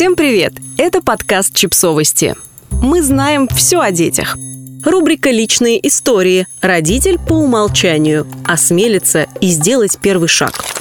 Всем привет! Это подкаст «Чипсовости». Мы знаем все о детях. Рубрика «Личные истории». Родитель по умолчанию. Осмелится и сделать первый шаг –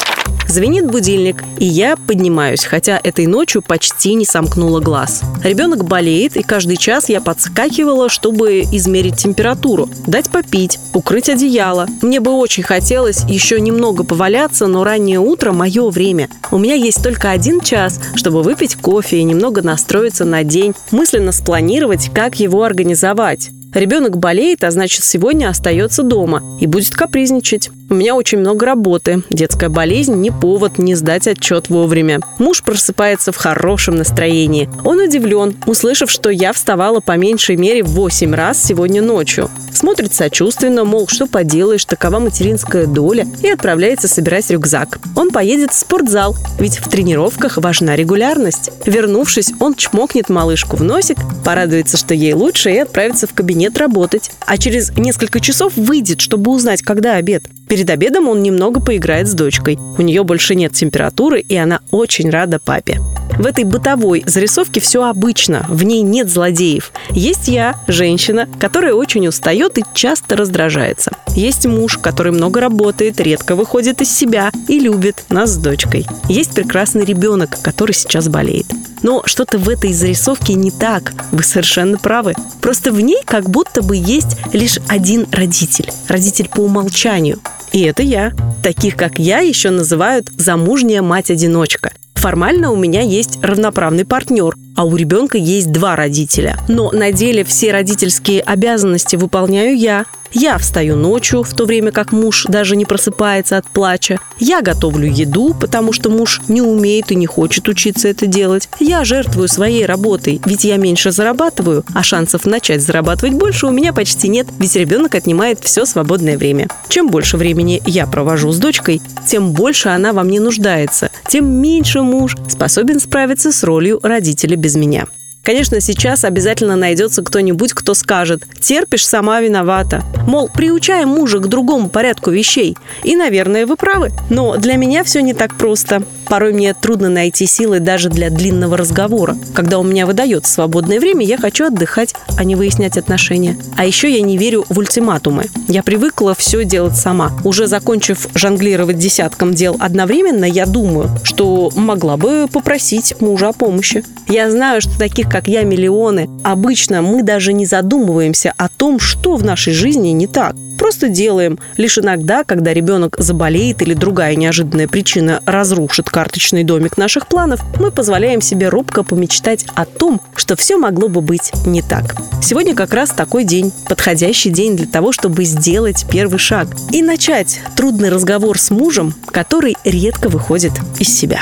Звенит будильник, и я поднимаюсь, хотя этой ночью почти не сомкнула глаз. Ребенок болеет, и каждый час я подскакивала, чтобы измерить температуру, дать попить, укрыть одеяло. Мне бы очень хотелось еще немного поваляться, но раннее утро – мое время. У меня есть только один час, чтобы выпить кофе и немного настроиться на день, мысленно спланировать, как его организовать. Ребенок болеет, а значит, сегодня остается дома и будет капризничать. У меня очень много работы. Детская болезнь не повод не сдать отчет вовремя. Муж просыпается в хорошем настроении. Он удивлен, услышав, что я вставала по меньшей мере в 8 раз сегодня ночью. Смотрит сочувственно, мол, что поделаешь, такова материнская доля, и отправляется собирать рюкзак. Он поедет в спортзал, ведь в тренировках важна регулярность. Вернувшись, он чмокнет малышку в носик, порадуется, что ей лучше, и отправится в кабинет работать. А через несколько часов выйдет, чтобы узнать, когда обед. Перед обедом он немного поиграет с дочкой. У нее больше нет температуры, и она очень рада папе. В этой бытовой зарисовке все обычно, в ней нет злодеев. Есть я, женщина, которая очень устает и часто раздражается. Есть муж, который много работает, редко выходит из себя и любит нас с дочкой. Есть прекрасный ребенок, который сейчас болеет. Но что-то в этой зарисовке не так. Вы совершенно правы. Просто в ней как будто бы есть лишь один родитель. Родитель по умолчанию. И это я. Таких, как я, еще называют замужняя мать-одиночка. Формально у меня есть равноправный партнер, а у ребенка есть два родителя. Но на деле все родительские обязанности выполняю я. Я встаю ночью, в то время как муж даже не просыпается от плача. Я готовлю еду, потому что муж не умеет и не хочет учиться это делать. Я жертвую своей работой, ведь я меньше зарабатываю, а шансов начать зарабатывать больше у меня почти нет, ведь ребенок отнимает все свободное время. Чем больше времени я провожу с дочкой, тем больше она во мне нуждается, тем меньше муж способен справиться с ролью родителя без меня. Конечно, сейчас обязательно найдется кто-нибудь, кто скажет «терпишь, сама виновата». Мол, приучаем мужа к другому порядку вещей. И, наверное, вы правы. Но для меня все не так просто. Порой мне трудно найти силы даже для длинного разговора. Когда у меня выдается свободное время, я хочу отдыхать, а не выяснять отношения. А еще я не верю в ультиматумы. Я привыкла все делать сама. Уже закончив жонглировать десятком дел одновременно, я думаю, что могла бы попросить мужа о помощи. Я знаю, что таких, как я, миллионы. Обычно мы даже не задумываемся о том, что в нашей жизни не так. Просто делаем. Лишь иногда, когда ребенок заболеет или другая неожиданная причина разрушит карточный домик наших планов, мы позволяем себе робко помечтать о том, что все могло бы быть не так. Сегодня как раз такой день, подходящий день для того, чтобы сделать первый шаг и начать трудный разговор с мужем, который редко выходит из себя.